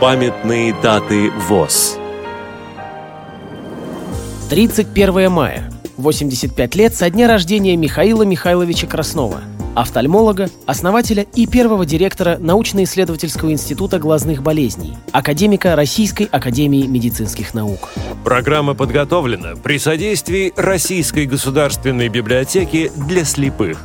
Памятные даты ВОЗ 31 мая. 85 лет со дня рождения Михаила Михайловича Краснова, офтальмолога, основателя и первого директора научно-исследовательского института глазных болезней, академика Российской академии медицинских наук. Программа подготовлена при содействии Российской государственной библиотеки для слепых.